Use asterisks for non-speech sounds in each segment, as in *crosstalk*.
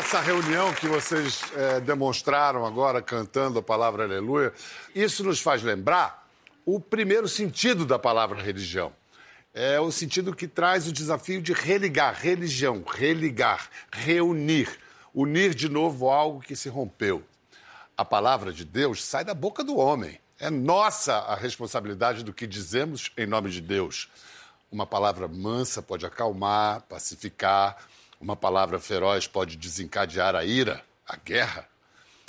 essa reunião que vocês é, demonstraram agora, cantando a palavra aleluia, isso nos faz lembrar o primeiro sentido da palavra religião. É o sentido que traz o desafio de religar, religião, religar, reunir, unir de novo algo que se rompeu. A palavra de Deus sai da boca do homem. É nossa a responsabilidade do que dizemos em nome de Deus. Uma palavra mansa pode acalmar, pacificar, uma palavra feroz pode desencadear a ira, a guerra.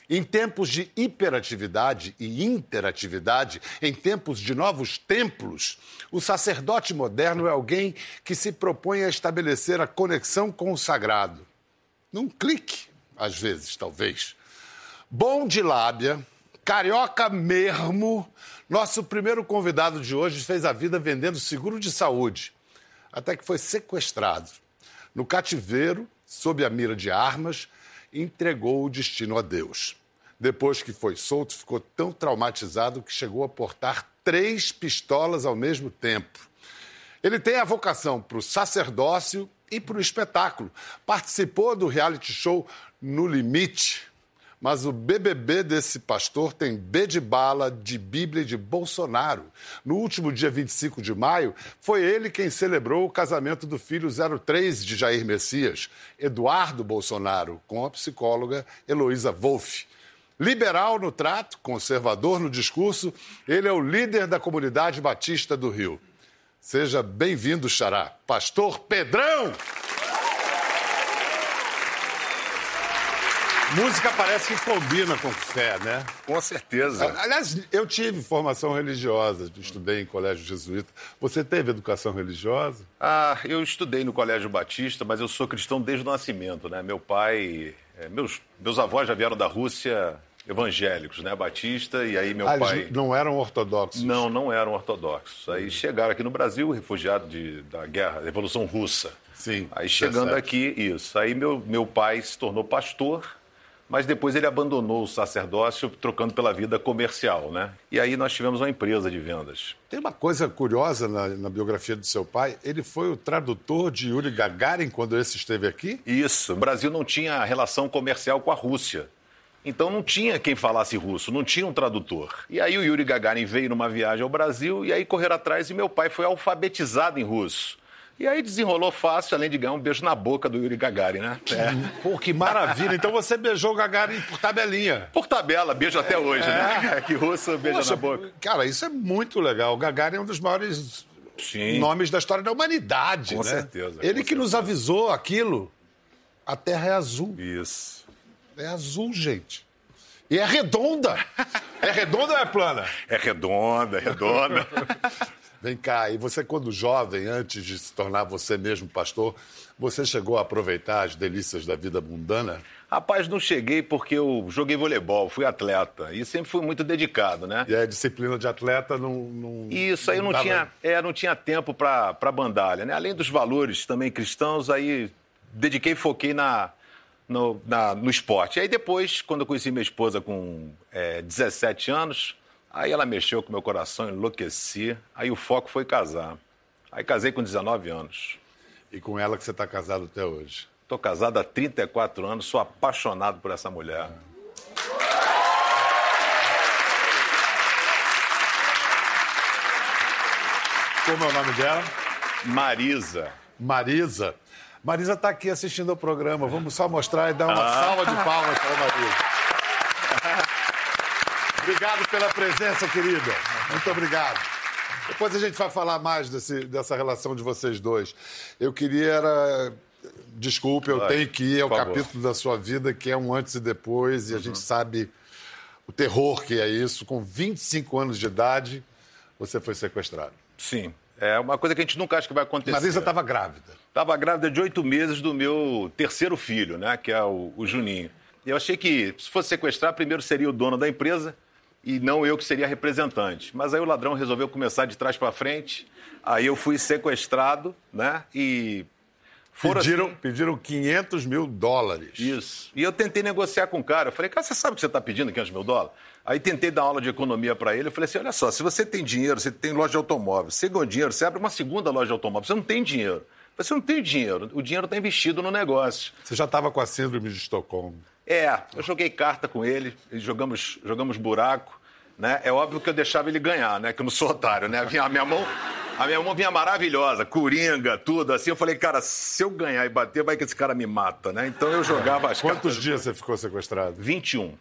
Em tempos de hiperatividade e interatividade, em tempos de novos templos, o sacerdote moderno é alguém que se propõe a estabelecer a conexão com o sagrado. Num clique, às vezes, talvez. Bom de lábia, carioca mesmo, nosso primeiro convidado de hoje fez a vida vendendo seguro de saúde, até que foi sequestrado no cativeiro, sob a mira de armas, entregou o destino a Deus. Depois que foi solto, ficou tão traumatizado que chegou a portar três pistolas ao mesmo tempo. Ele tem a vocação para o sacerdócio e para o espetáculo. Participou do reality show No Limite, mas o BBB desse pastor tem B de bala de Bíblia de Bolsonaro. No último dia 25 de maio, foi ele quem celebrou o casamento do filho 03 de Jair Messias, Eduardo Bolsonaro, com a psicóloga Heloísa Wolff. Liberal no trato, conservador no discurso, ele é o líder da comunidade batista do Rio. Seja bem-vindo, Xará. Pastor Pedrão! Música parece que combina com fé, né? Com certeza. Aliás, eu tive formação religiosa, estudei em colégio jesuíta. Você teve educação religiosa? Ah, eu estudei no Colégio Batista, mas eu sou cristão desde o nascimento, né? Meu pai, é, meus, meus avós já vieram da Rússia evangélicos, né? Batista, e aí meu ah, pai. Não eram ortodoxos? Não, não eram ortodoxos. Aí chegaram aqui no Brasil, refugiados de, da guerra, da Revolução Russa. Sim. Aí chegando aqui, isso. Aí meu, meu pai se tornou pastor mas depois ele abandonou o sacerdócio, trocando pela vida comercial, né? E aí nós tivemos uma empresa de vendas. Tem uma coisa curiosa na, na, biografia do seu pai, ele foi o tradutor de Yuri Gagarin quando esse esteve aqui? Isso, o Brasil não tinha relação comercial com a Rússia. Então não tinha quem falasse russo, não tinha um tradutor. E aí o Yuri Gagarin veio numa viagem ao Brasil e aí correram atrás e meu pai foi alfabetizado em russo. E aí desenrolou fácil, além de ganhar um beijo na boca do Yuri Gagarin, né? É. Pô, que maravilha. Então você beijou o Gagarin por tabelinha. Por tabela, beijo até hoje, né? é. né? *laughs* Que russo beija Poxa, na boca. Cara, isso é muito legal. O Gagarin é um dos maiores Sim. nomes da história da humanidade, com né? Certeza, Ele com que certeza. nos avisou aquilo. A Terra é azul. Isso. É azul, gente. E é redonda. É redonda ou é plana? É redonda, é redonda. *laughs* Vem cá, e você, quando jovem, antes de se tornar você mesmo pastor, você chegou a aproveitar as delícias da vida mundana? Rapaz, não cheguei porque eu joguei voleibol, fui atleta e sempre fui muito dedicado, né? E a disciplina de atleta não. não Isso, aí eu não, dava... tinha, é, não tinha tempo para bandalha, né? Além dos valores também cristãos, aí dediquei e foquei na, no, na, no esporte. Aí depois, quando eu conheci minha esposa com é, 17 anos, Aí ela mexeu com meu coração, enlouqueci. Aí o foco foi casar. Aí casei com 19 anos. E com ela que você está casado até hoje? Estou casado há 34 anos, sou apaixonado por essa mulher. Como é o nome dela? Marisa. Marisa. Marisa está aqui assistindo ao programa. Vamos só mostrar e dar uma ah. salva de palmas para a Marisa. Obrigado pela presença, querida. Muito obrigado. Depois a gente vai falar mais desse, dessa relação de vocês dois. Eu queria era... Desculpe, eu tenho que ir ao capítulo da sua vida que é um antes e depois, e a uhum. gente sabe o terror que é isso. Com 25 anos de idade, você foi sequestrado. Sim. É uma coisa que a gente nunca acha que vai acontecer. Marisa estava grávida. Estava grávida de oito meses do meu terceiro filho, né? Que é o, o Juninho. E eu achei que, se fosse sequestrar, primeiro seria o dono da empresa, e não eu que seria representante. Mas aí o ladrão resolveu começar de trás para frente, aí eu fui sequestrado, né? E foram pediram, assim... pediram 500 mil dólares. Isso. E eu tentei negociar com o cara. Eu falei, cara, você sabe que você está pedindo 500 mil dólares? Aí tentei dar aula de economia para ele. Eu falei assim: olha só, se você tem dinheiro, você tem loja de automóvel, você ganhou dinheiro, você abre uma segunda loja de automóvel, você não tem dinheiro. Você não tem dinheiro, o dinheiro está investido no negócio. Você já estava com a síndrome de Estocolmo. É, eu joguei carta com ele, jogamos, jogamos buraco. Né? É óbvio que eu deixava ele ganhar, né? Que eu não sou otário, né? A minha, mão, a minha mão vinha maravilhosa, coringa, tudo assim. Eu falei, cara, se eu ganhar e bater, vai que esse cara me mata, né? Então eu jogava as Quantos cartas. dias você ficou sequestrado? 21.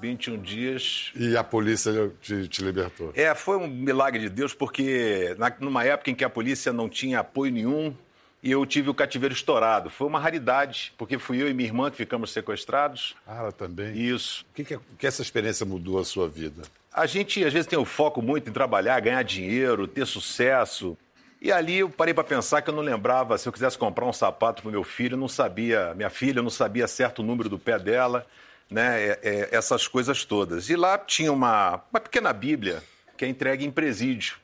21 dias. E a polícia te, te libertou? É, foi um milagre de Deus, porque na, numa época em que a polícia não tinha apoio nenhum, e eu tive o cativeiro estourado. Foi uma raridade, porque fui eu e minha irmã que ficamos sequestrados. Ah, ela também? Isso. O que, que, que essa experiência mudou a sua vida? A gente, às vezes, tem o foco muito em trabalhar, ganhar dinheiro, ter sucesso. E ali eu parei para pensar que eu não lembrava, se eu quisesse comprar um sapato para meu filho, eu não sabia, minha filha, eu não sabia certo o número do pé dela, né? É, é, essas coisas todas. E lá tinha uma, uma pequena Bíblia que é entregue em presídio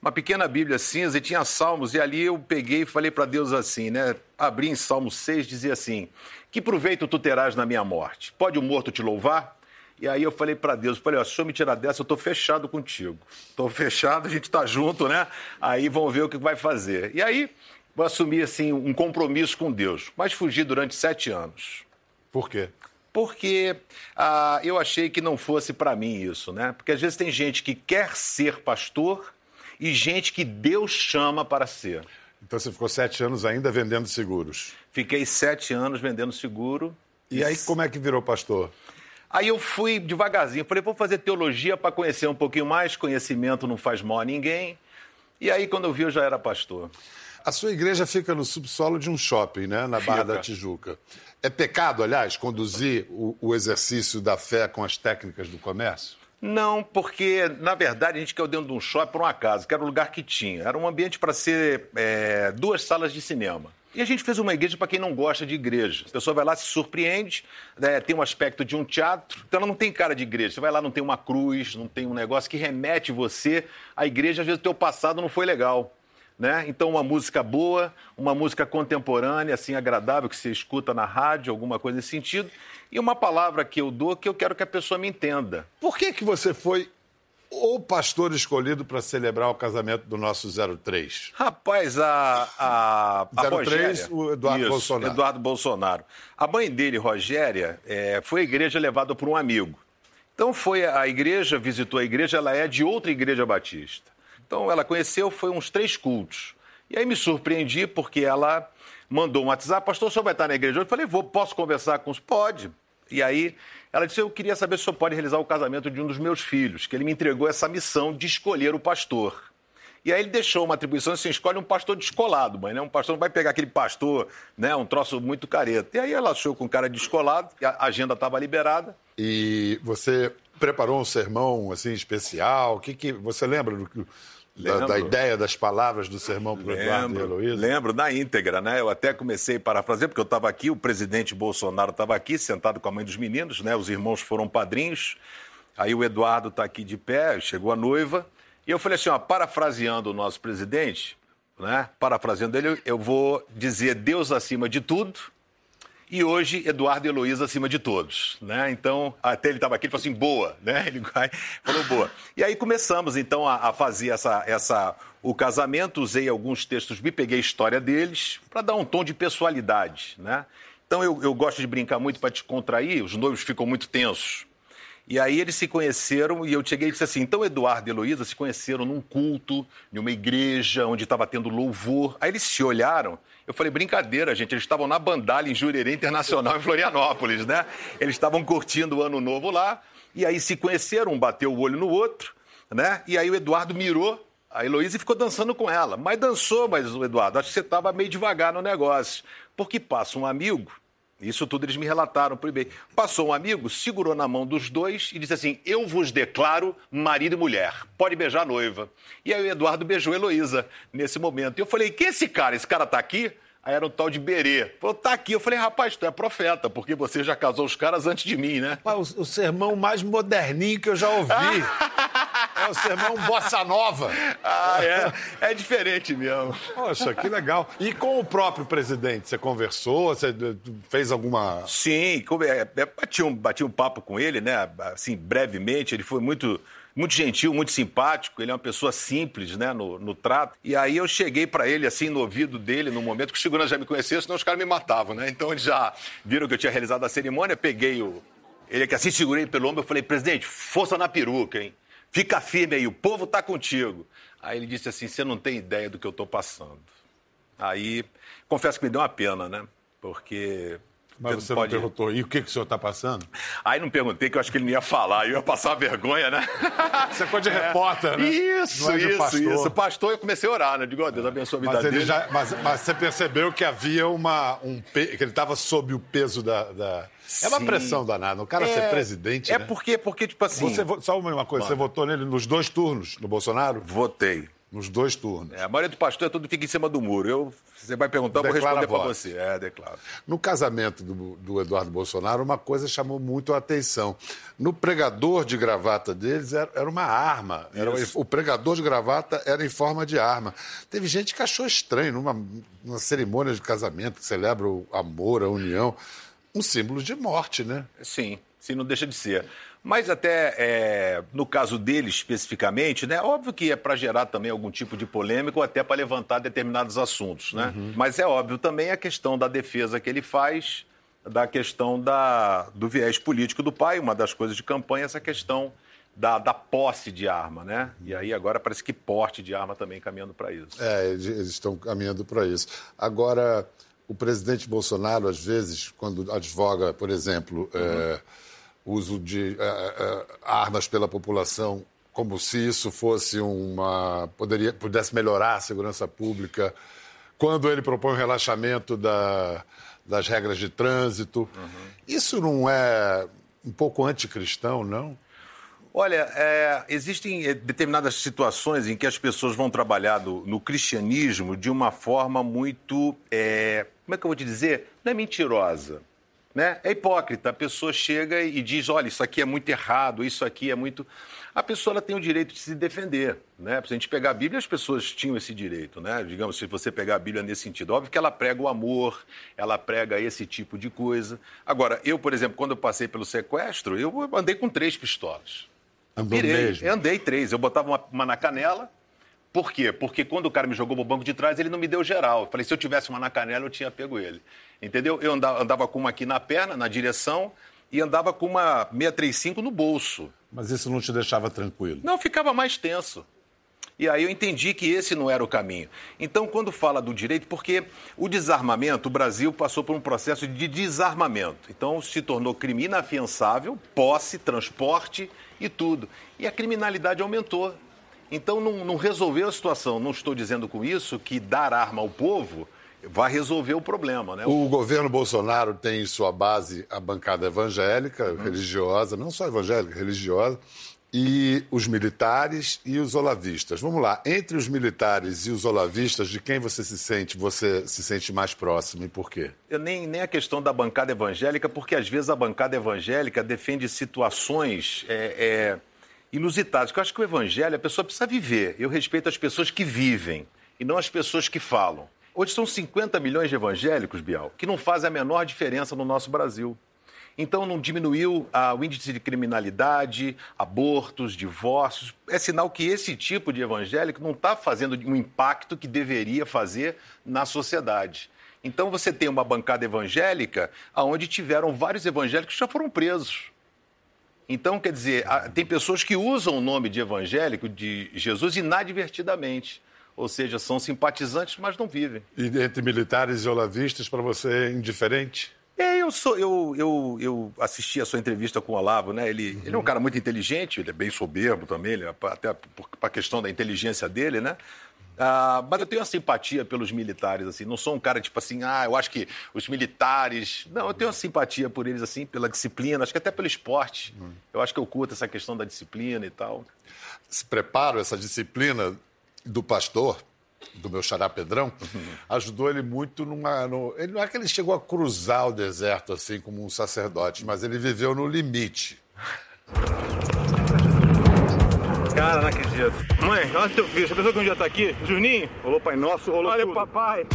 uma pequena Bíblia cinza e tinha salmos, e ali eu peguei e falei para Deus assim, né? Abri em Salmo 6, dizia assim: Que proveito tu terás na minha morte? Pode o morto te louvar? E aí eu falei para Deus, falei, ó, se senhor me tirar dessa, eu estou fechado contigo. Estou fechado, a gente está junto, né? Aí vamos ver o que vai fazer. E aí eu assumi, assim, um compromisso com Deus, mas fugi durante sete anos. Por quê? Porque ah, eu achei que não fosse para mim isso, né? Porque às vezes tem gente que quer ser pastor e gente que Deus chama para ser. Então você ficou sete anos ainda vendendo seguros? Fiquei sete anos vendendo seguro. E aí como é que virou pastor? Aí eu fui devagarzinho, falei, vou fazer teologia para conhecer um pouquinho mais, conhecimento não faz mal a ninguém. E aí, quando eu vi, eu já era pastor. A sua igreja fica no subsolo de um shopping, né? Na Barra Fica. da Tijuca. É pecado, aliás, conduzir o, o exercício da fé com as técnicas do comércio? Não, porque, na verdade, a gente caiu dentro de um shopping por um acaso, que era o lugar que tinha. Era um ambiente para ser é, duas salas de cinema. E a gente fez uma igreja para quem não gosta de igreja. A pessoa vai lá, se surpreende, né, tem um aspecto de um teatro, então ela não tem cara de igreja. Você vai lá, não tem uma cruz, não tem um negócio que remete você à igreja, às vezes o teu passado não foi legal. Né? Então, uma música boa, uma música contemporânea, assim, agradável, que você escuta na rádio, alguma coisa nesse sentido. E uma palavra que eu dou que eu quero que a pessoa me entenda. Por que, que você foi o pastor escolhido para celebrar o casamento do nosso 03? Rapaz, a. a, a 03, Rogéria, o Eduardo Isso, Bolsonaro. Eduardo Bolsonaro. A mãe dele, Rogéria, é, foi à igreja levada por um amigo. Então foi a igreja, visitou a igreja, ela é de outra igreja batista. Então ela conheceu, foi uns três cultos. E aí me surpreendi porque ela mandou um WhatsApp, pastor, o senhor vai estar na igreja hoje? Eu falei, vou, posso conversar com os? Pode. E aí ela disse, eu queria saber se o senhor pode realizar o casamento de um dos meus filhos, que ele me entregou essa missão de escolher o pastor. E aí ele deixou uma atribuição assim, escolhe um pastor descolado, mãe, né? Um pastor não vai pegar aquele pastor, né? Um troço muito careta. E aí ela achou com um cara descolado, a agenda estava liberada. E você preparou um sermão assim especial? O que, que você lembra do, da, da ideia das palavras do sermão para o Eduardo e Heloísa? lembro, na íntegra, né? Eu até comecei a parafrasear, porque eu estava aqui, o presidente Bolsonaro estava aqui, sentado com a mãe dos meninos, né? Os irmãos foram padrinhos. Aí o Eduardo está aqui de pé, chegou a noiva. E eu falei assim, ó, parafraseando o nosso presidente, né? Parafraseando ele, eu vou dizer Deus acima de tudo. E hoje, Eduardo e Heloísa acima de todos, né? Então, até ele estava aqui, ele falou assim, boa, né? *laughs* Ele falou boa. E aí começamos, então, a, a fazer essa, essa, o casamento, usei alguns textos, me peguei a história deles, para dar um tom de pessoalidade, né? Então, eu, eu gosto de brincar muito para te contrair, os noivos ficam muito tensos. E aí eles se conheceram e eu cheguei e disse assim: então Eduardo e Heloísa se conheceram num culto, em uma igreja onde estava tendo louvor. Aí eles se olharam. Eu falei: brincadeira, gente. Eles estavam na Bandalha, em Jurerê Internacional, em Florianópolis, né? Eles estavam curtindo o ano novo lá. E aí se conheceram, um bateu o olho no outro, né? E aí o Eduardo mirou a Heloísa ficou dançando com ela. Mas dançou, mas o Eduardo, acho que você estava meio devagar no negócio. Porque passa um amigo isso tudo eles me relataram por e-mail. Passou um amigo, segurou na mão dos dois e disse assim: Eu vos declaro marido e mulher. Pode beijar a noiva. E aí o Eduardo beijou a Heloísa nesse momento. E eu falei: Quem é esse cara? Esse cara tá aqui? Aí era o tal de Berê. Falou, tá aqui. Eu falei, rapaz, tu é profeta, porque você já casou os caras antes de mim, né? O, o sermão mais moderninho que eu já ouvi. *laughs* É o sermão bossa nova. Ah, é. É diferente mesmo. Poxa, que legal. E com o próprio presidente, você conversou? Você fez alguma. Sim, é, é, bati um, bati um papo com ele, né? Assim, brevemente. Ele foi muito muito gentil, muito simpático, ele é uma pessoa simples, né, no, no trato. E aí eu cheguei para ele, assim, no ouvido dele, no momento que o segurança já me conhecia, senão os caras me matavam, né? Então eles já viram que eu tinha realizado a cerimônia, peguei o... Ele aqui assim, segurei pelo ombro, eu falei, presidente, força na peruca, hein? Fica firme aí, o povo tá contigo. Aí ele disse assim, você não tem ideia do que eu tô passando. Aí, confesso que me deu uma pena, né? Porque mas você pode... não perguntou, e o que, que o senhor está passando? Aí não perguntei, que eu acho que ele não ia falar, eu ia passar vergonha, né? *laughs* Você foi de repórter, né? Isso, é isso, pastor. isso. Pastor, eu comecei a orar, né? Digo, oh, Deus abençoe a vida mas dele. Já, mas, mas, você percebeu que havia uma... Um, que ele estava sob o peso da... da... É uma pressão danada. O cara é, ser presidente. É né? porque, porque, tipo assim. Você, só uma coisa, Mano. você votou nele nos dois turnos, no Bolsonaro? Votei. Nos dois turnos. É, a maioria do pastor é tudo fica em cima do muro. Eu, você vai perguntar, eu vou responder para você. É, declaro. No casamento do, do, Eduardo Bolsonaro, uma coisa chamou muito a atenção. No pregador de gravata deles era, era uma arma. Era, o pregador de gravata era em forma de arma. Teve gente que achou estranho, numa, numa cerimônia de casamento que celebra o amor, a união, um símbolo de morte, né? Sim, sim, não deixa de ser. Mas até é, no caso dele especificamente, né? Óbvio que é para gerar também algum tipo de polêmica ou até para levantar determinados assuntos, né? Uhum. Mas é óbvio também a questão da defesa que ele faz, da questão da, do viés político do pai, uma das coisas de campanha, essa questão da, da posse de arma, né? E aí agora parece que porte de arma também caminhando para isso. É, eles estão caminhando para isso. Agora, o presidente Bolsonaro, às vezes, quando advoga, por exemplo, uhum. é uso de uh, uh, armas pela população como se isso fosse uma poderia pudesse melhorar a segurança pública quando ele propõe o relaxamento da, das regras de trânsito uhum. isso não é um pouco anticristão não Olha, é, existem eh, determinadas situações em que as pessoas vão trabalhar no, no cristianismo de uma forma muito. É, como é que eu vou te dizer? Não é mentirosa. Né? É hipócrita. A pessoa chega e diz: olha, isso aqui é muito errado, isso aqui é muito. A pessoa ela tem o direito de se defender. Né? Se a gente pegar a Bíblia, as pessoas tinham esse direito. Né? Digamos, se você pegar a Bíblia nesse sentido. Óbvio que ela prega o amor, ela prega esse tipo de coisa. Agora, eu, por exemplo, quando eu passei pelo sequestro, eu andei com três pistolas. Andou Virei, mesmo? Eu andei três. Eu botava uma, uma na canela, por quê? Porque quando o cara me jogou pro banco de trás, ele não me deu geral. Eu falei, se eu tivesse uma na canela, eu tinha pego ele. Entendeu? Eu andava, andava com uma aqui na perna, na direção, e andava com uma 635 no bolso. Mas isso não te deixava tranquilo? Não, ficava mais tenso. E aí eu entendi que esse não era o caminho. Então, quando fala do direito, porque o desarmamento, o Brasil passou por um processo de desarmamento. Então, se tornou crime inafiançável, posse, transporte e tudo. E a criminalidade aumentou. Então não, não resolveu a situação. Não estou dizendo com isso que dar arma ao povo vai resolver o problema, né? O governo Bolsonaro tem em sua base a bancada evangélica, uhum. religiosa, não só evangélica, religiosa, e os militares e os olavistas. Vamos lá, entre os militares e os olavistas, de quem você se sente, você se sente mais próximo e por quê? Eu nem, nem a questão da bancada evangélica, porque às vezes a bancada evangélica defende situações é, é inusitados. Porque eu acho que o evangelho, a pessoa precisa viver. Eu respeito as pessoas que vivem e não as pessoas que falam. Hoje são 50 milhões de evangélicos, Bial, que não fazem a menor diferença no nosso Brasil. Então não diminuiu o índice de criminalidade, abortos, divórcios. É sinal que esse tipo de evangélico não está fazendo um impacto que deveria fazer na sociedade. Então você tem uma bancada evangélica onde tiveram vários evangélicos que já foram presos. Então, quer dizer, tem pessoas que usam o nome de evangélico, de Jesus, inadvertidamente. Ou seja, são simpatizantes, mas não vivem. E entre militares e olavistas, para você é indiferente? É, eu sou, eu, eu, eu assisti a sua entrevista com o Olavo, né? Ele, uhum. ele é um cara muito inteligente, ele é bem soberbo também, ele, é até por a questão da inteligência dele, né? Ah, mas eu tenho uma simpatia pelos militares, assim. Não sou um cara tipo assim, ah, eu acho que os militares. Não, eu tenho uma simpatia por eles, assim, pela disciplina, acho que até pelo esporte. Hum. Eu acho que eu curto essa questão da disciplina e tal. Esse preparo, essa disciplina do pastor, do meu xará Pedrão, *laughs* ajudou ele muito numa. No, ele não é que ele chegou a cruzar o deserto assim como um sacerdote, mas ele viveu no limite. Cara, não acredito. Mãe, olha teu filho. Você pensou que um dia tá aqui? Juninho? Rolou Pai Nosso, rolou Olha tudo. papai.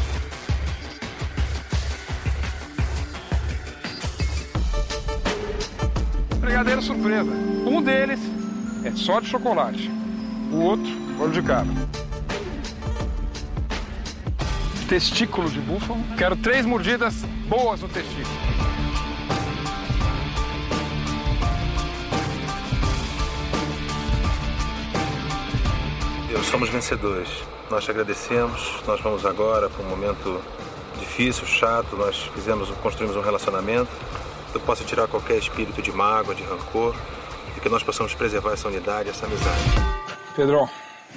Brigadeiro surpresa. Um deles é só de chocolate. O outro, olho de cara. Testículo de búfalo. Quero três mordidas boas no testículo. Deus, somos vencedores. Nós te agradecemos. Nós vamos agora para um momento difícil, chato. Nós fizemos, construímos um relacionamento. Que eu possa tirar qualquer espírito de mágoa, de rancor e que nós possamos preservar essa unidade, essa amizade. Pedro,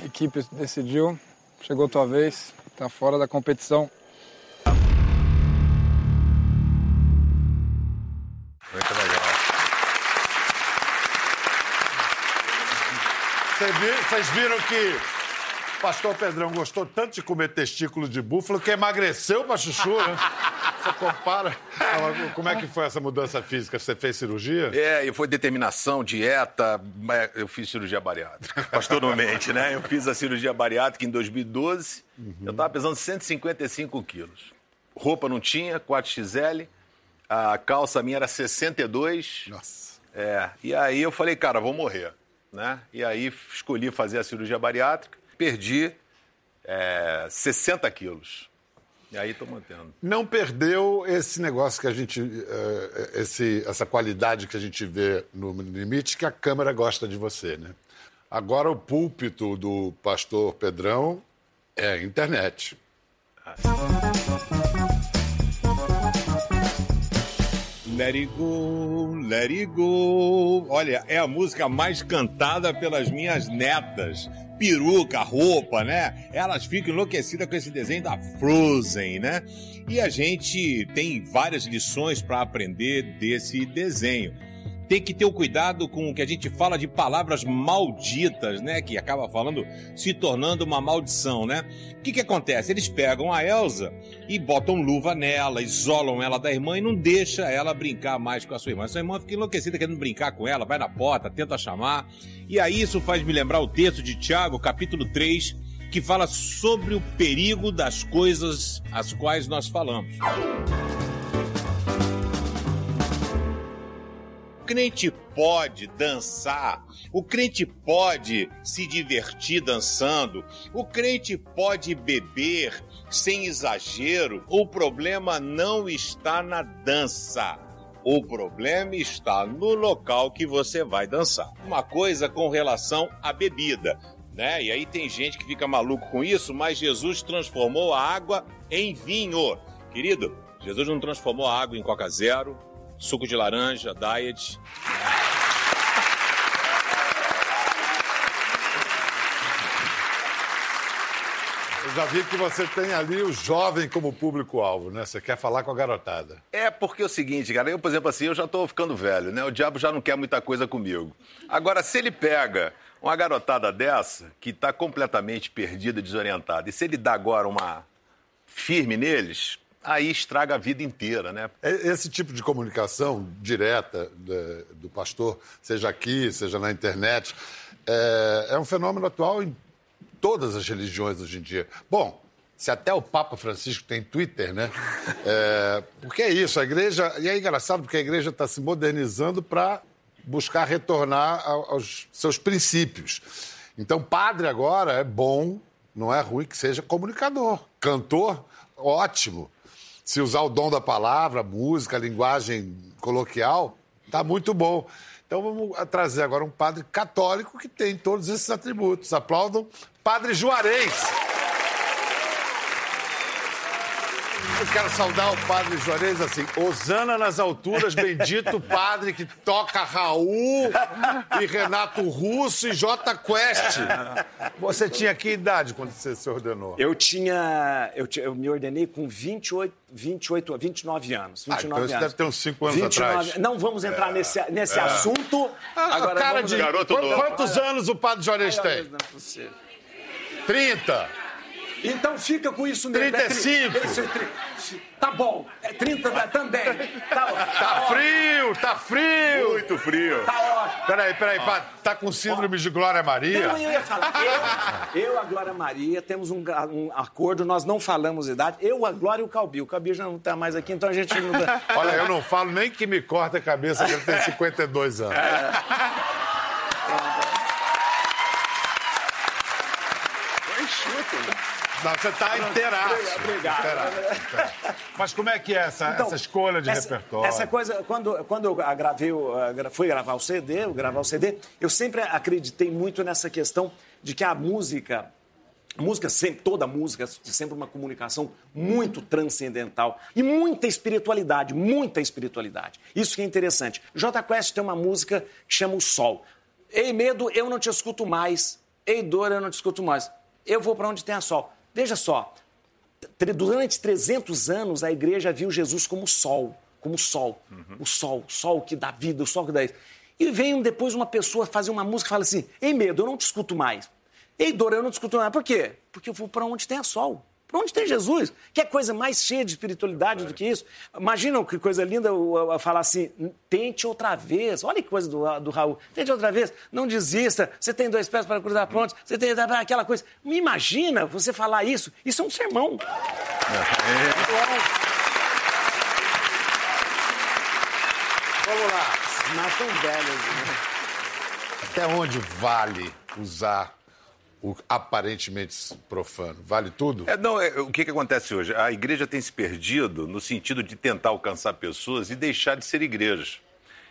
a equipe decidiu. Chegou a tua vez. Tá fora da competição. Muito legal. Vocês viram que pastor Pedrão gostou tanto de comer testículo de búfalo que emagreceu pra chuchu, né? Você compara. Como é que foi essa mudança física? Você fez cirurgia? É, e foi determinação, dieta. Eu fiz cirurgia bariátrica, *laughs* pastoralmente, né? Eu fiz a cirurgia bariátrica em 2012. Uhum. Eu tava pesando 155 quilos. Roupa não tinha, 4XL. A calça minha era 62. Nossa. É, e aí eu falei, cara, vou morrer né? E aí escolhi fazer a cirurgia bariátrica, perdi é, 60 quilos. E aí estou mantendo. Não perdeu esse negócio que a gente. Uh, esse, essa qualidade que a gente vê no limite, que a câmera gosta de você, né? Agora o púlpito do pastor Pedrão é a internet. Ah. Let it go, let it go. Olha, é a música mais cantada pelas minhas netas. Peruca, roupa, né? Elas ficam enlouquecidas com esse desenho da Frozen, né? E a gente tem várias lições para aprender desse desenho tem que ter o cuidado com o que a gente fala de palavras malditas, né? Que acaba falando, se tornando uma maldição, né? O que que acontece? Eles pegam a Elsa e botam luva nela, isolam ela da irmã e não deixa ela brincar mais com a sua irmã. Sua irmã fica enlouquecida querendo brincar com ela, vai na porta, tenta chamar. E aí isso faz me lembrar o texto de Tiago, capítulo 3, que fala sobre o perigo das coisas as quais nós falamos. Crente pode dançar, o crente pode se divertir dançando, o crente pode beber sem exagero. O problema não está na dança. O problema está no local que você vai dançar. Uma coisa com relação à bebida. Né? E aí tem gente que fica maluco com isso, mas Jesus transformou a água em vinho. Querido, Jesus não transformou a água em Coca Zero, suco de laranja, diet. Eu já vi que você tem ali o jovem como público-alvo, né? Você quer falar com a garotada. É porque é o seguinte, cara, eu, por exemplo, assim, eu já tô ficando velho, né? O diabo já não quer muita coisa comigo. Agora, se ele pega uma garotada dessa, que tá completamente perdida, desorientada, e se ele dá agora uma firme neles, aí estraga a vida inteira, né? É, esse tipo de comunicação direta do pastor, seja aqui, seja na internet, é, é um fenômeno atual em todas as religiões hoje em dia. Bom, se até o Papa Francisco tem Twitter, né? É, porque é isso, a igreja. E é engraçado porque a igreja está se modernizando para buscar retornar aos seus princípios. Então, padre agora é bom, não é ruim que seja comunicador. Cantor, ótimo se usar o dom da palavra, música, linguagem coloquial, tá muito bom. Então vamos trazer agora um padre católico que tem todos esses atributos. Aplaudam Padre Juarez. Eu quero saudar o padre Juarez assim, Osana nas alturas, bendito *laughs* padre que toca Raul e Renato Russo e J Quest. Você tinha que idade quando você se ordenou? Eu tinha, eu, eu me ordenei com 28, 28, 29 anos. 29 ah, então anos. isso deve ter uns 5 anos 29, atrás. Não vamos entrar é, nesse, nesse é. assunto. Ah, Agora, cara de garoto Quantos anos o padre Juarez tem? Não é possível. 30. Então fica com isso mesmo. 35. É tri- é Tá bom. É 30 da- também. Tá, ó- Tá frio, tá frio. Muito frio. Tá ótimo. Peraí, peraí, pá, tá com síndrome de Glória Maria? Então eu ia falar, eu, eu, a Glória Maria, temos um, um acordo, nós não falamos idade. Eu, a Glória e o Calbi. O Calbi já não tá mais aqui, então a gente não. Olha, eu não falo nem que me corta a cabeça, que ele tem 52 anos. *laughs* Não, você tá inteiraço. Obrigado. Inteiraço. Mas como é que é essa, Então, essa escolha de essa, repertório? Essa coisa, quando, quando eu gravei, gra- fui gravar o CD, eu gravar o CD, eu sempre acreditei muito nessa questão de que a música, música sempre, toda música, é sempre uma comunicação muito transcendental e muita espiritualidade, muita espiritualidade. Isso que é interessante. J Quest tem uma música que chama O Sol. Ei, medo, eu não te escuto mais. Ei, dor, eu não te escuto mais. Eu vou para onde tem a sol. Veja só, Durante 300 anos, a igreja viu Jesus como sol, como sol. O sol, o sol que dá vida, o sol que dá isso. E vem depois uma pessoa fazer uma música e fala assim: Ei, medo, eu não te escuto mais. Ei, dor, eu não te escuto mais. Por quê? Porque eu vou para onde tem a sol. Para onde tem Jesus? Que é coisa mais cheia de espiritualidade do que isso? Imagina que coisa linda falar assim: tente outra vez. Olha que coisa do, do Raul. Tente outra vez. Não desista. Você tem dois pés para cruzar pontes. Você tem aquela coisa. Me imagina você falar isso. Isso é um sermão. Vamos lá. Mas tão velhos. né? Até onde vale usar o aparentemente profano? Vale tudo? É, não, é, o que, que acontece hoje? A igreja tem se perdido no sentido de tentar alcançar pessoas e deixar de ser igrejas.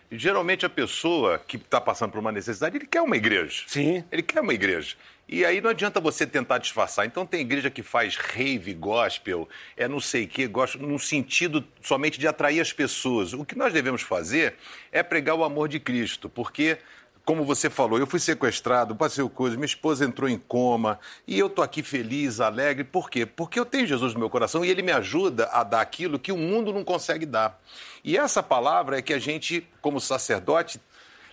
E, geralmente a pessoa que está passando por uma necessidade, ele quer uma igreja. Sim. Ele quer uma igreja. E aí não adianta você tentar disfarçar. Então tem igreja que faz rave, gospel, é não sei o quê, gospel, num sentido somente de atrair as pessoas. O que nós devemos fazer é pregar o amor de Cristo, porque como você falou, eu fui sequestrado, passei o coisa, minha esposa entrou em coma e eu tô aqui feliz, alegre. Por quê? Porque eu tenho Jesus no meu coração e ele me ajuda a dar aquilo que o mundo não consegue dar. E essa palavra é que a gente, como sacerdote,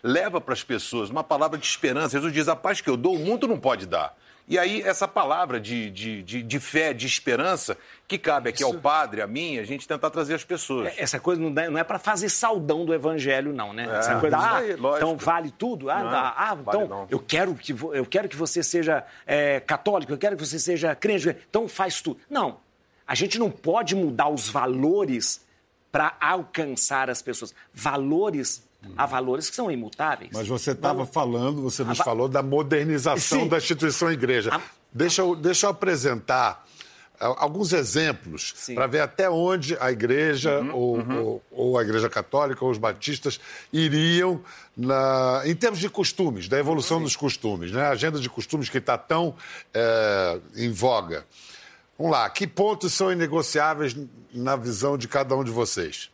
leva para as pessoas uma palavra de esperança. Jesus diz: a paz que eu dou, o mundo não pode dar. E aí, essa palavra de, de, de, de fé, de esperança, que cabe aqui ao padre, a mim, a gente tentar trazer às pessoas. Essa coisa não é, não é para fazer saudão do evangelho, não, né? Essa coisa, ah, aí, então vale tudo? Ah, Não, ah, ah, então eu quero, que, eu quero que você seja é, católico, eu quero que você seja crente, então faz tudo. Não, a gente não pode mudar os valores para alcançar as pessoas. Valores, há valores que são imutáveis. Mas você estava falando, você nos Ah, falou da modernização Sim. da instituição igreja. Ah. Deixa, eu, deixa eu apresentar ah, alguns exemplos Sim. para ver até onde a igreja, ou, ou- ou a igreja católica, ou os batistas, iriam na- em termos de costumes, da evolução dos costumes, né? a agenda de costumes que está tão eh, em voga. Vamos lá, que pontos são inegociáveis na visão de cada um de vocês?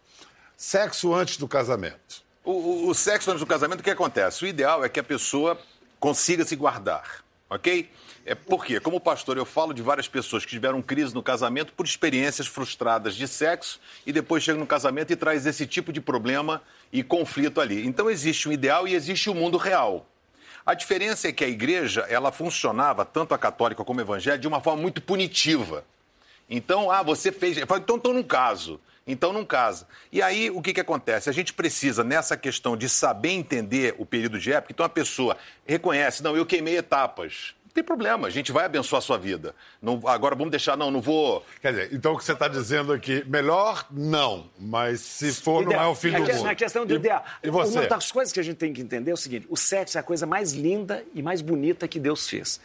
Sexo antes do casamento. O, o- o sexo antes do casamento, o que acontece? O ideal é que a pessoa consiga se guardar, ok? É porque, como pastor, eu falo de várias pessoas que tiveram crise no casamento por experiências frustradas de sexo e depois chegam no casamento e traz esse tipo de problema e conflito ali. Então existe um ideal e existe o mundo real. A diferença é que a igreja, ela funcionava, tanto a católica como a evangélica, de uma forma muito punitiva. Então, ah, você fez. Então, então não caso. Então não casa. E aí, o que, que acontece? A gente precisa, nessa questão de saber entender o período de época, então a pessoa reconhece, não, eu queimei etapas. Não tem problema, a gente vai abençoar a sua vida. Não, agora vamos deixar, não, não vou. Quer dizer, então o que você está dizendo aqui, melhor não, mas se for, não é o fim do que- mundo. Na questão de E- ideal. E você? Uma das coisas que a gente tem que entender é o seguinte: o sexo é a coisa mais linda e mais bonita que Deus fez.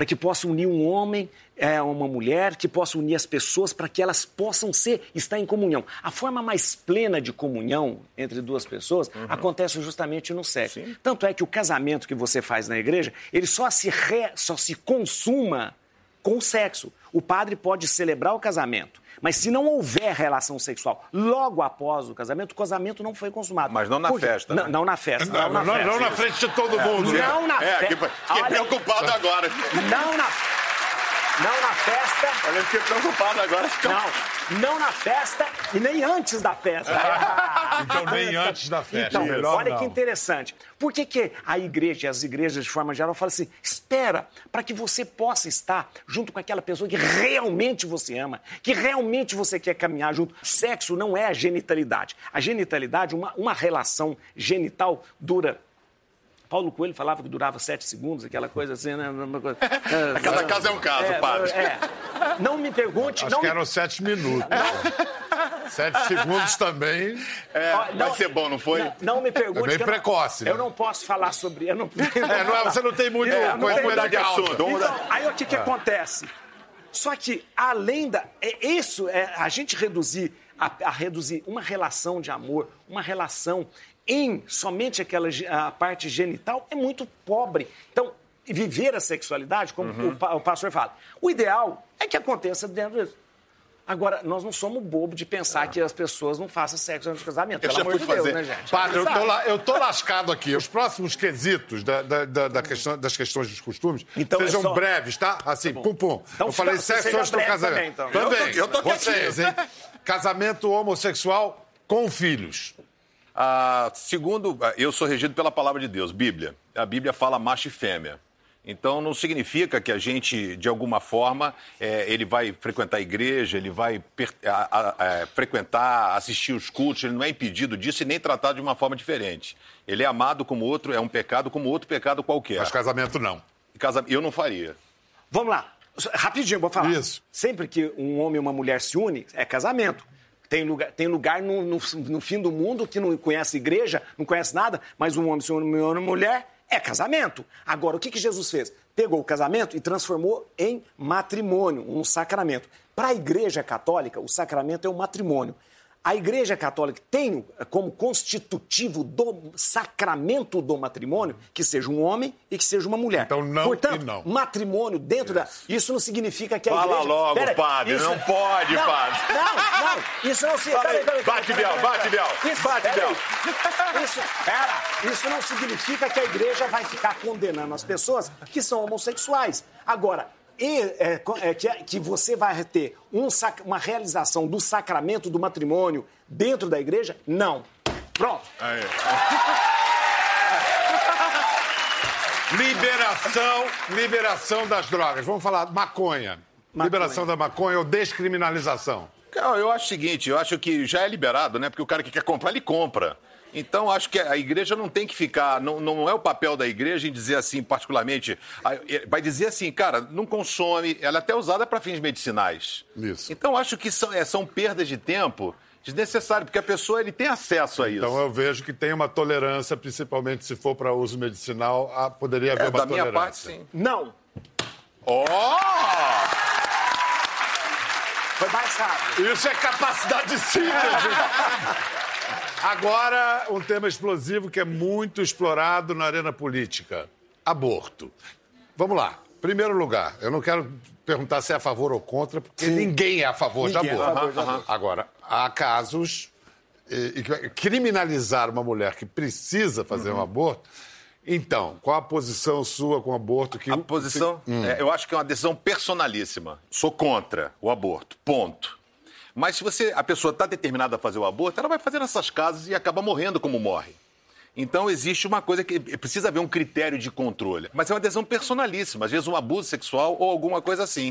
Para que possa unir um homem a uma mulher, que possa unir as pessoas, para que elas possam ser, estar em comunhão. A forma mais plena de comunhão entre duas pessoas acontece justamente no sexo. Tanto é que o casamento que você faz na igreja, ele só se, re- só se consuma com o sexo. O padre pode celebrar o casamento, mas se não houver relação sexual logo após o casamento, o casamento não foi consumado. Mas não na Por quê? festa, Não, né? não na festa. Não, Não, na não, festa. não na frente de todo mundo. né? Não na É, festa. que- fiquei Olha, preocupado agora. Não na Não na festa. Olha, eu fiquei preocupado agora. Não, não na festa e nem antes da festa. Então, nem antes da festa. Então, Melhor olha não. que interessante. Por que, que a igreja, as igrejas de forma geral, falam assim: espera, para que você possa estar junto com aquela pessoa que realmente você ama, que realmente você quer caminhar junto. Sexo não é a genitalidade. A genitalidade, uma, uma relação genital dura. Paulo Coelho falava que durava sete segundos, aquela coisa assim, né? Uma coisa- *laughs* Cada caso é um caso, padre. é. Não me pergunte. Acho não que me- eram sete minutos. sete segundos também. É, Ó, vai ser bom, não foi? Não, não me pergunte. É bem que eu não- precoce, né? Eu não posso falar sobre. Eu não, *laughs* É, não é- você não tem muito É, conhecimento vamos mudar de assunto. Então, aí o que, que acontece? Só que, além da. É, isso, é, a gente reduzir, a, a reduzir uma relação de amor, uma relação em somente aquela a parte genital é muito pobre. Então, viver a sexualidade, como Uhum. o, o pastor fala, o ideal é que aconteça dentro disso. Agora, nós não somos bobo de pensar que as pessoas não façam sexo antes do casamento. Eu Pelo já amor fui de Deus, fazer. né, gente? Padre, eu tô, la- eu tô lascado aqui. Os próximos quesitos da, da- da- da questão, das questões dos costumes Então é sejam só- breves, tá? Assim, pum, pum. Então eu falei sexo antes do casamento. também, então. Também. Eu tô- eu tô Vocês, hein? Casamento homossexual com filhos. Ah, segundo, eu sou regido pela palavra de Deus, Bíblia. A Bíblia fala macho e fêmea. Então não significa que a gente, de alguma forma, eh, ele vai frequentar a igreja, ele vai per- a- a- a- frequentar, assistir os cultos, ele não é impedido disso e nem tratado de uma forma diferente. Ele é amado como outro, é um pecado como outro pecado qualquer. Mas casamento não. Casa- Eu não faria. Vamos lá. Rapidinho, vou falar. Isso. Sempre que um homem e uma mulher se unem, é casamento. Tem lugar, tem lugar no, no- no fim do mundo que não conhece igreja, não conhece nada, mas um homem se a uma mulher, é casamento. Agora, o que, que Jesus fez? Pegou o casamento e transformou em matrimônio, um sacramento. Para a igreja católica, o sacramento é o matrimônio. A Igreja Católica tem como constitutivo do sacramento do matrimônio que seja um homem e que seja uma mulher. Então, não Portanto, não. matrimônio dentro da. Isso não significa que a Fala igreja. logo, Pera aí, padre, não pode, não, padre. Não, não, isso não se. Fala pera aí, pera bate, Biel, bate. Biel, Isso, bate, Biel. Isso, pera, isso não significa que a igreja vai ficar condenando as pessoas que são homossexuais. Agora, e, é, é, que, que você vai ter um sac- uma realização do sacramento do matrimônio dentro da igreja? Não. Pronto. *laughs* Liberação, liberação das drogas. Vamos falar maconha. Liberação da maconha ou descriminalização. Eu acho o seguinte, eu acho que já é liberado, né? Porque o cara que quer comprar, ele compra. Então, acho que a igreja não tem que ficar. Não, não é o papel da igreja em dizer assim, particularmente. Vai dizer assim, cara, não consome. Ela é até usada para fins medicinais. Isso. Então, acho que são, é, são perdas de tempo desnecessárias, porque a pessoa ele tem acesso a isso. Então eu vejo que tem uma tolerância, principalmente se for para uso medicinal, ah, poderia haver É, uma da minha tolerância. parte, sim. Não. Ó! Foi mais rápido. Isso é capacidade de síntese. *laughs* Agora, um tema explosivo que é muito explorado na arena política: aborto. Vamos lá. Primeiro lugar, eu não quero perguntar se é a favor ou contra, porque ninguém é a favor Ninguém de é a aborto. favor de aborto. Agora, há casos. eh, e que- criminalizar uma mulher que precisa fazer Uhum. um aborto. Então, qual a posição sua com o aborto? Que A posição, é, eu acho que é uma decisão personalíssima. Sou contra o aborto, ponto. Mas se você, a pessoa está determinada a fazer o aborto, ela vai fazer nessas casas e acaba morrendo como morre. Então existe uma coisa que precisa haver um critério de controle. Mas é uma decisão personalíssima, às vezes um abuso sexual ou alguma coisa assim.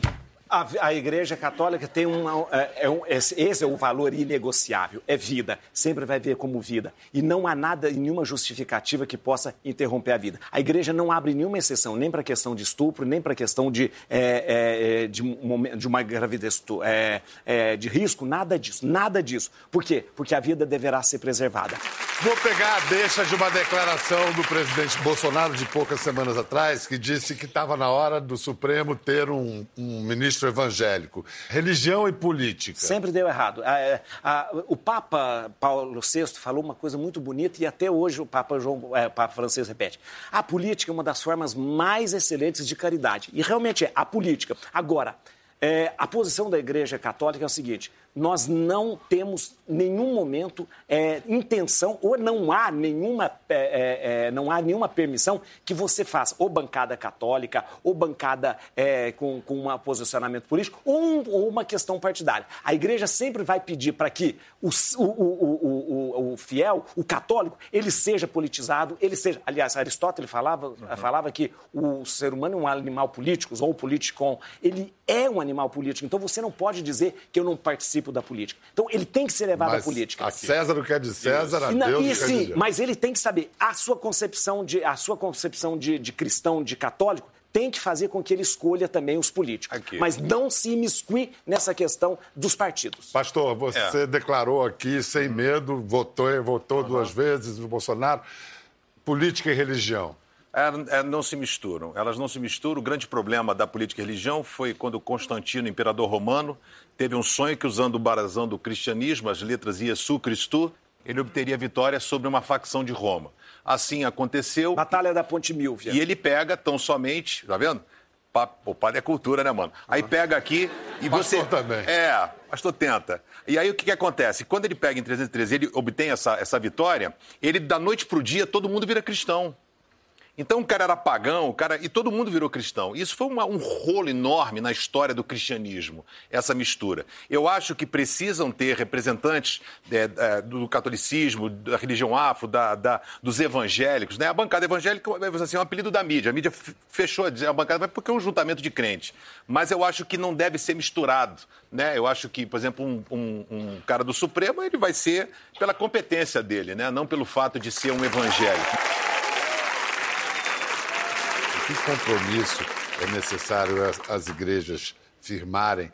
A, a Igreja Católica tem é, é um, esse, é o valor inegociável, é vida, sempre vai ver como vida. E não há nada, nenhuma justificativa que possa interromper a vida. A Igreja não abre nenhuma exceção, nem para a questão de estupro, nem para a questão de, é, é, de, um momen- de uma gravidez é, é, de risco, nada disso, nada disso. Por quê? Porque a vida deverá ser preservada. Vou pegar a deixa de uma declaração do presidente Bolsonaro de poucas semanas atrás, que disse que estava na hora do Supremo ter um, um ministro evangélico. Religião e política. Sempre deu errado. A- é, a- o Papa Paulo VI falou uma coisa muito bonita e até hoje o Papa, João, é, o Papa Francisco repete. A política é uma das formas mais excelentes de caridade. E realmente é, a política. Agora, é, a posição da Igreja Católica é o seguinte: nós não temos nenhum momento é, intenção ou não há nenhuma é, é, é, não há nenhuma permissão que você faça ou bancada católica ou bancada é, com, com um posicionamento político ou, um, ou, uma questão partidária. A igreja sempre vai pedir para que o, o, o, o, fiel, o católico, ele seja politizado, ele seja. Aliás, Aristóteles falava, uhum. falava que o ser humano é um animal político, ou político, ele é um animal político. Então você não pode dizer que eu não participo da política. Então ele tem que ser levado mas à política. A César o que é de César, a e, Deus e, que sim, é de. Mas ele tem que saber a sua concepção de, a sua concepção de, de cristão, de católico, tem que fazer com que ele escolha também os políticos. Aqui. Mas não se imiscuir nessa questão dos partidos. Pastor, você é. declarou aqui, sem medo, votou, votou uhum. duas vezes o Bolsonaro. Política e religião. É, é, não se misturam. Elas não se misturam. O grande problema da política e religião foi quando Constantino, imperador romano, teve um sonho que, usando o barazão do cristianismo, as letras Iesu Cristo, ele obteria vitória sobre uma facção de Roma. Assim aconteceu. Batalha da Ponte Milvia. E ele pega tão somente, tá vendo? O padre é cultura, né, mano? Aí pega aqui e pastor você. também. É, pastor tenta. E aí o que, que acontece? Quando ele pega em 313, ele obtém essa, essa vitória, ele, da noite pro dia, todo mundo vira cristão. Então o cara era pagão, o cara e todo mundo virou cristão. Isso foi uma, um rolo enorme na história do cristianismo, essa mistura. Eu acho que precisam ter representantes é, é, do catolicismo, da religião afro, da, da, dos evangélicos. Né? A bancada evangélica assim, é um apelido da mídia. A mídia fechou a dizer a bancada porque é um juntamento de crentes. Mas eu acho que não deve ser misturado. Né? Eu acho que, por exemplo, um, um, um cara do Supremo ele vai ser pela competência dele, né? não pelo fato de ser um evangélico. Que compromisso é necessário as, as igrejas firmarem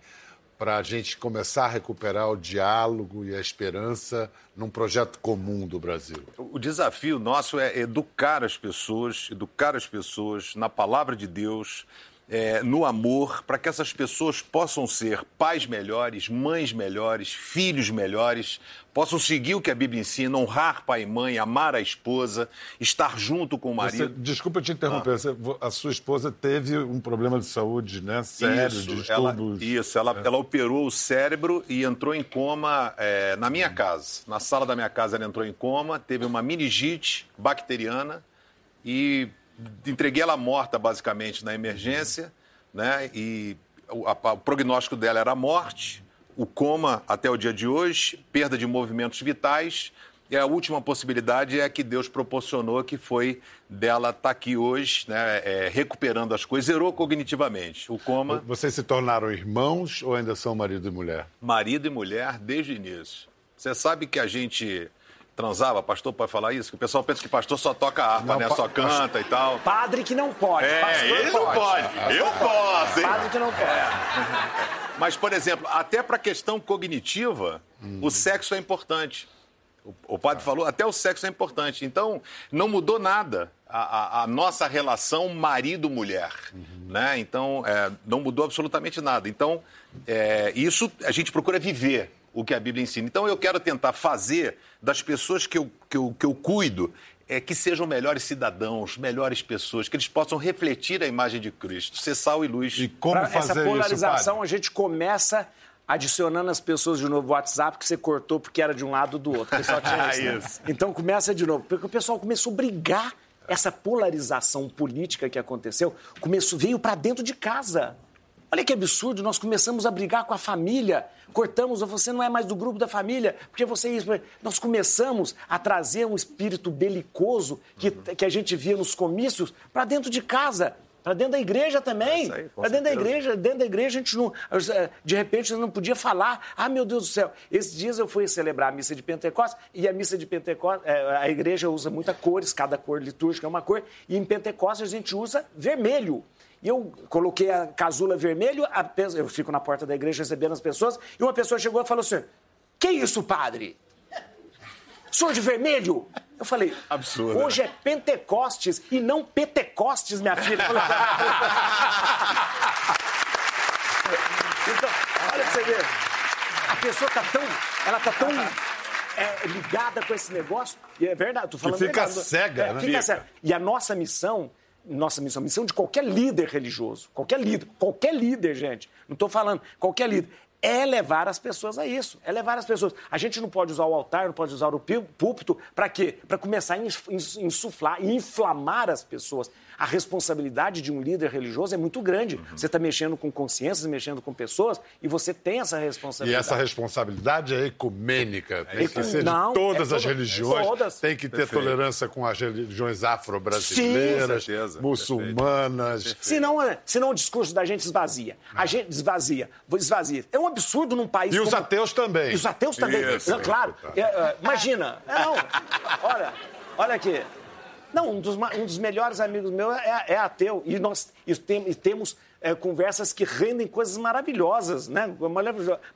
para a gente começar a recuperar o diálogo e a esperança num projeto comum do Brasil? O desafio nosso é educar as pessoas, educar as pessoas na palavra de Deus, é, no amor, para que essas pessoas possam ser pais melhores, mães melhores, filhos melhores, possam seguir o que a Bíblia ensina, honrar pai e mãe, amar a esposa, estar junto com o marido. Você, desculpa te interromper, ah. você, a sua esposa teve um problema de saúde, né? Sério, isso, de ela, Isso, ela, é. ela operou o cérebro e entrou em coma é, na minha casa. Na sala da minha casa ela entrou em coma, teve uma meningite bacteriana e entreguei ela morta, basicamente, na emergência, né? E o, a, o prognóstico dela era a morte, o coma até o dia de hoje, perda de movimentos vitais. E a última possibilidade é que Deus proporcionou, que foi dela estar tá aqui hoje, né, é, recuperando as coisas, zerou cognitivamente. O coma. Vocês se tornaram irmãos ou ainda são marido e mulher? Marido e mulher desde o início. Você sabe que a gente transava, pastor pode falar isso? Que o pessoal pensa que pastor só toca harpa, não, né? Só canta e tal. Padre que não pode. É, pastor ele pode. não pode. Eu posso, hein? Padre que não pode. É. Mas, por exemplo, até para a questão cognitiva, hum. o sexo é importante. O, padre falou, até o sexo é importante. Então, não mudou nada a, a, a nossa relação marido-mulher. Uhum. Né? Então, é, não mudou absolutamente nada. Então, é, isso a gente procura viver o que a Bíblia ensina. Então eu quero tentar fazer das pessoas que eu, que eu, que eu cuido é, que sejam melhores cidadãos, melhores pessoas, que eles possam refletir a imagem de Cristo, ser sal e luz. E como pra fazer essa polarização, isso, a gente começa adicionando as pessoas de novo o WhatsApp que você cortou porque era de um lado ou do outro. O pessoal tinha *laughs* isso, né? Então começa de novo, porque o pessoal começou a brigar. Essa polarização política que aconteceu começou, veio para dentro de casa. Olha que absurdo, nós começamos a brigar com a família, cortamos, você não é mais do grupo da família, porque você é isso. Nós começamos a trazer um espírito belicoso que, que a gente via nos comícios para dentro de casa. Para dentro da igreja também. Para dentro da igreja, dentro da igreja a gente não. De repente não podia falar. Ah, meu Deus do céu. Esses dias eu fui celebrar a missa de Pentecostes e a missa de Pentecostes, é, a igreja usa muitas cores, cada cor litúrgica é uma cor, e em Pentecostes a gente usa vermelho. E eu coloquei a casula vermelho, a, eu fico na porta da igreja recebendo as pessoas, e uma pessoa chegou e falou assim: Que isso, padre? Sou de vermelho? Eu falei, Absurdo. hoje é Pentecostes e não Pentecostes, minha filha. *laughs* então, olha pra você ver. A pessoa tá tão. Ela tá tão. É, ligada com esse negócio, e é verdade, tô falando que fica verdade. cega, é, né? Fica cega. E a nossa missão nossa missão, missão de qualquer líder religioso, qualquer líder, qualquer líder, gente, não estou falando, qualquer líder, é levar as pessoas a isso. É levar as pessoas. A gente não pode usar o altar, não pode usar o púlpito. Para quê? Para começar a insuflar e inflamar as pessoas a responsabilidade de um líder religioso é muito grande. Uhum. Você está mexendo com consciências, mexendo com pessoas, e você tem essa responsabilidade. E essa responsabilidade é ecumênica, tem é que ser Não, de todas é as religiões, todas. tem que ter Perfeito. tolerância com as religiões afro-brasileiras, muçulmanas. Perfeito. Senão, é, senão o discurso da gente esvazia. A ah. gente esvazia, esvazia. É um absurdo num país E como... os ateus também. E os ateus também. Isso, claro. É, é, imagina. não, olha, olha aqui. Não, um dos, um dos melhores amigos meu é, é ateu. E nós e tem, e temos é, conversas que rendem coisas maravilhosas, né?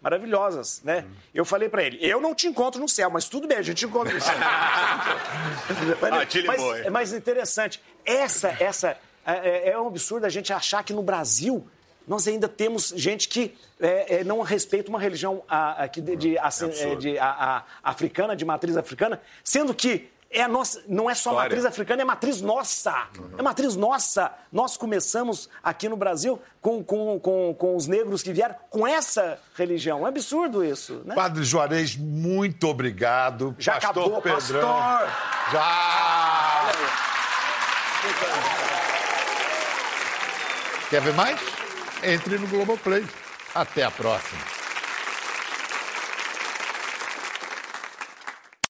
Maravilhosas, né? Eu falei para ele, eu não te encontro no céu, mas tudo bem, a gente encontra no céu. *laughs* mas, mas, é mais interessante. Essa, essa é, é, é um absurdo a gente achar que no Brasil nós ainda temos gente que é, é, não respeita uma religião a, a, de, de, a, é de a, africana, de matriz africana, sendo que é a nossa, não é só História. matriz africana, é matriz nossa. Uhum. É matriz nossa. Nós começamos aqui no Brasil com, com, com, com os negros que vieram com essa religião. É absurdo isso. Né? Padre Juarez, muito obrigado. Já pastor acabou, Pedrão. pastor. Já. Quer ver mais? Entre no Globoplay. Até a próxima.